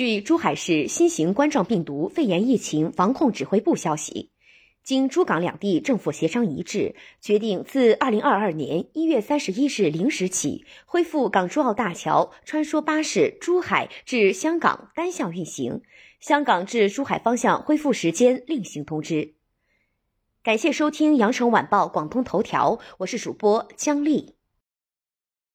据珠海市新型冠状病毒肺炎疫情防控指挥部消息经珠港两地政府协商一致决定自二零二二年一月三十一日零时起恢复港珠澳大桥穿梭巴士珠海至香港单向运行香港至珠海方向恢复时间另行通知。感谢收听羊城晚报广东头条我是主播姜丽。